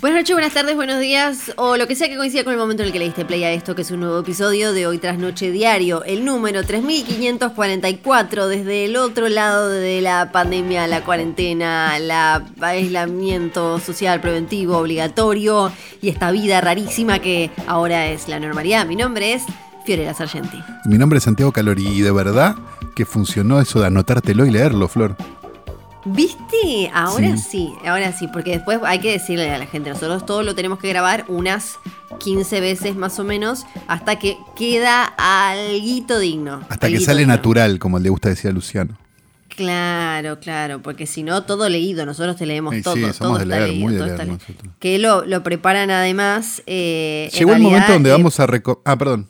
Buenas noches, buenas tardes, buenos días o lo que sea que coincida con el momento en el que le diste play a esto, que es un nuevo episodio de Hoy tras Noche Diario, el número 3544 desde el otro lado de la pandemia, la cuarentena, el aislamiento social preventivo obligatorio y esta vida rarísima que ahora es la normalidad. Mi nombre es Fiorella Sargenti. Mi nombre es Santiago Calori y de verdad que funcionó eso de anotártelo y leerlo, Flor. ¿Viste? Ahora sí. ahora sí, porque después hay que decirle a la gente, nosotros todo lo tenemos que grabar unas 15 veces más o menos hasta que queda algo digno. Hasta que sale natural, como le gusta decir a Luciano. Claro, claro, porque si no, todo leído, nosotros te leemos todo. Sí, somos de leer, muy de leer Que lo, lo preparan además. Eh, Llegó el momento donde vamos a... Ah, perdón.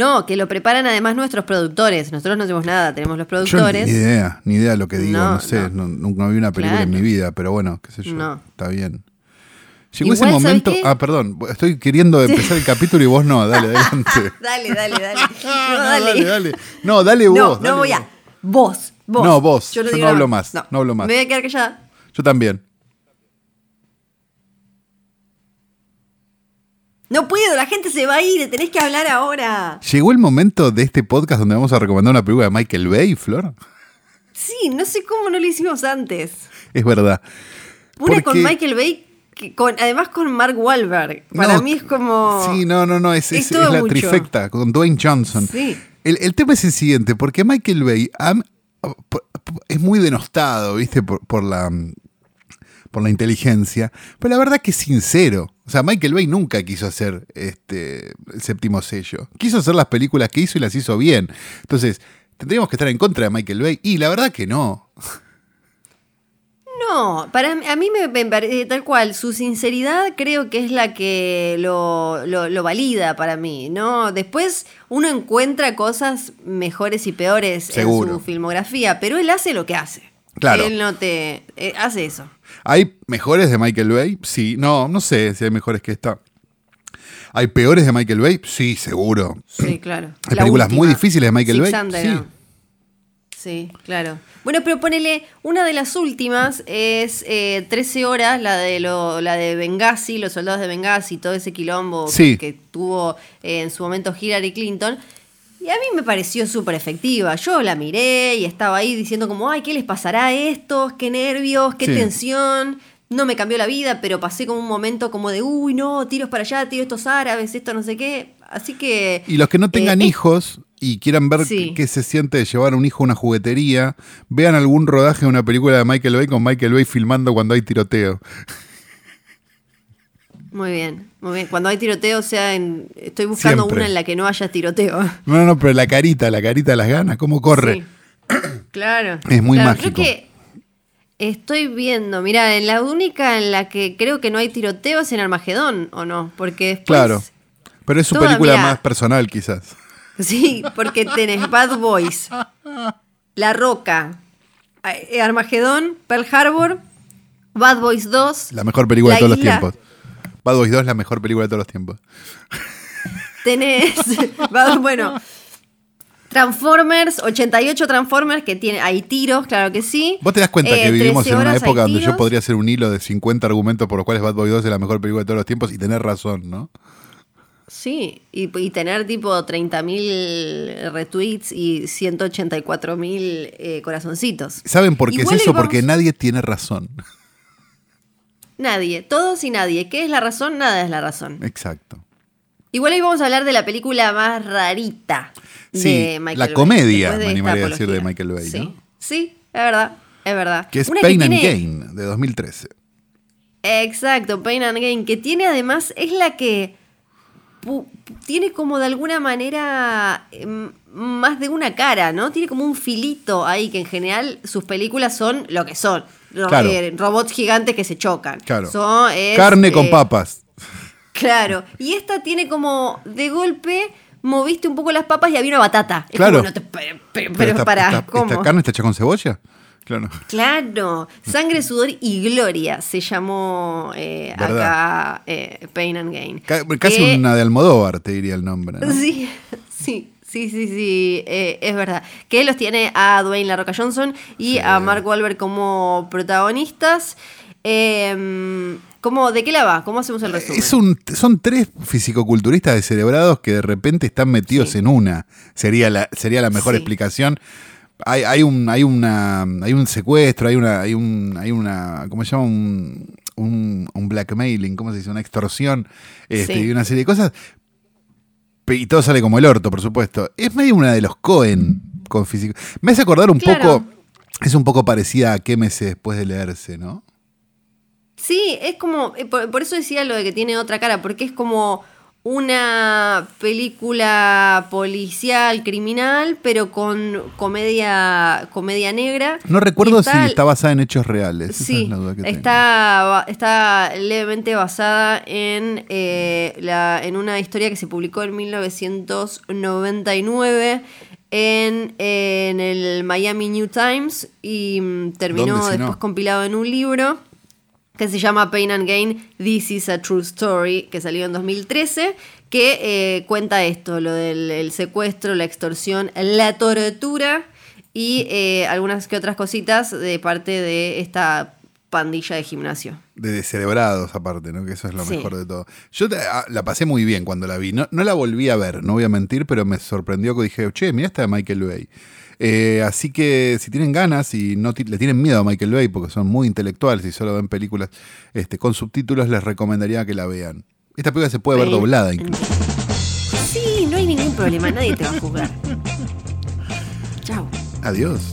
No, que lo preparan además nuestros productores. Nosotros no hacemos nada, tenemos los productores. ni idea, ni idea lo que digo, no, sé, nunca vi una película en mi vida, pero bueno, qué sé yo, está bien. Llegó ese momento. Ah, perdón, estoy queriendo empezar el capítulo y vos no, dale, adelante. dale, dale, dale. No, dale. dale, No, dale vos. No, voy a. Vos, vos. No, vos. Yo, no, hablo más. No. hablo más. Me voy a quedar callada. Yo también. No puedo, la gente se va a ir, tenés que hablar ahora. ¿Llegó el momento de este podcast donde vamos a recomendar una película de Michael Bay, Flor? Sí, no sé cómo no lo hicimos antes. Es verdad. Una con Michael Bay, con, además con Mark Wahlberg. Para mí es como. Sí, no, no, no, es, es, la trifecta con Dwayne Johnson. Sí. El, tema es el siguiente, porque Michael Bay es muy denostado, ¿viste? por la por la inteligencia, pero la verdad que es sincero. O sea, Michael Bay nunca quiso hacer este, el séptimo sello. Quiso hacer las películas que hizo y las hizo bien. Entonces, ¿tendríamos que estar en contra de Michael Bay? Y la verdad que no. No, para a mí me, parece tal cual, su sinceridad creo que es la que lo, lo, valida para mí, ¿no? Después uno encuentra cosas mejores y peores en su filmografía, pero él hace lo que hace. Claro. Él no te eh, hace eso. ¿Hay mejores de Michael Bay? Sí, no, no sé si hay mejores que esta. ¿Hay peores de Michael Bay? Sí, seguro. Sí, claro. Hay películas muy difíciles de Michael Bay. sí. Sí, claro. Bueno, pero ponele, una de las últimas es 13 eh, horas, la de lo, la de Benghazi, los soldados de Benghazi, todo ese quilombo que, tuvo eh, en su momento Hillary Clinton. Y a mí me pareció súper efectiva. Yo la miré y estaba ahí diciendo como, ay, ¿qué les pasará a estos? ¿Qué nervios? ¿Qué tensión? No me cambió la vida, pero pasé como un momento como de, uy, no, tiros para allá, tiros estos árabes, esto no sé qué. Así que... Y los que no tengan eh, hijos y quieran ver qué se siente llevar un hijo a una juguetería, vean algún rodaje de una película de Michael Bay con Michael Bay filmando cuando hay tiroteo. Muy bien, muy bien. Cuando hay tiroteo, sea, en, estoy buscando una en la que no haya tiroteo. No, no, pero la carita, la carita de las ganas, cómo corre. Claro. Es muy mágico. Creo que estoy viendo, mira, en la única en la que creo que no hay tiroteo es en Armagedón, ¿o no? Porque después, Claro. Pero es su película más personal, quizás. Sí, porque tenés Bad Boys, La Roca, eh, Armagedón, Pearl Harbor, Bad Boys 2. La mejor película de todos los tiempos. Bad Boys 2 es la mejor película de todos los tiempos. Tenés, bueno, Transformers, 88 Transformers que tiene, hay tiros, claro que sí. Vos te das cuenta que eh, vivimos en una época donde yo podría hacer un hilo de 50 argumentos por los cuales Bad Boys 2 es la mejor película de todos los tiempos y tener razón, ¿no? Sí, y, tener tipo 30.000 retweets y 184.000 eh, corazoncitos. ¿Saben por qué es eso? Porque nadie tiene razón. Nadie, todos y nadie. ¿Qué es la razón? Nada es la razón. Exacto. Igual hoy vamos a hablar de la película más rarita de Michael la comedia, me animaría a decir, de Michael Bay, sí. Sí, es verdad, es verdad. Que es Pain and Gain, de 2013. Exacto, Pain and Gain, que tiene además, es la que tiene como de alguna manera em, más de una cara, ¿no? Tiene como un filito ahí que en general sus películas son lo que son. Eh, robots gigantes que se chocan. Claro. Carne con papas. Claro. Y esta tiene como de golpe moviste un poco las papas y había una batata. claro. pero, para, ¿Esta carne está hecha con cebolla? Claro. Claro. Sangre, sudor y gloria se llamó eh, acá eh, Pain and Gain. casi una de Almodóvar, te diría el nombre. Sí, sí. Sí, sí, sí, eh, es verdad. Que los tiene a Dwayne La Roca Johnson y a Mark Wahlberg como protagonistas. Eh, ¿Cómo, ¿De qué la va? ¿Cómo hacemos el resumen? Es un, son tres fisicoculturistas descerebrados que de repente están metidos en una. Sería la, sería la mejor explicación. Hay, hay, un, hay, una, hay un secuestro, hay una, hay un, hay una, ¿cómo se llama? Un, un, blackmailing, ¿cómo se dice? Una extorsión este, y una serie de cosas. Y todo sale como el orto, por supuesto. Es medio una de los Cohen con físico. Me hace acordar un poco. Es un poco parecida a qué meses después de leerse, ¿no? Sí, es como. Eh, por, eso decía lo de que tiene otra cara, porque es como una película policial, criminal, pero con comedia, comedia negra. No recuerdo si está basada en hechos reales. Sí, está, está levemente basada en, eh, la, en una historia que se publicó en 1999 en, en el Miami New Times y mm, terminó después compilado en un libro que se llama Pain and Gain, This is a True Story, que salió en 2013, que eh, cuenta esto, lo del secuestro, la extorsión, la tortura y eh, algunas que otras cositas de parte de esta pandilla de gimnasio. De descerebrados aparte, ¿no? Que eso es lo mejor de todo. Yo ah, la pasé muy bien cuando la vi. No, no la volví a ver, no voy a mentir, pero me sorprendió que dije, che, mira esta de Michael Bay. Eh, así que si tienen ganas y no le tienen miedo a Michael Bay porque son muy intelectuales y solo ven películas este, con subtítulos, les recomendaría que la vean. Esta película se puede ver doblada incluso. Sí, no hay ningún problema, nadie te va a juzgar. Chao. Adiós.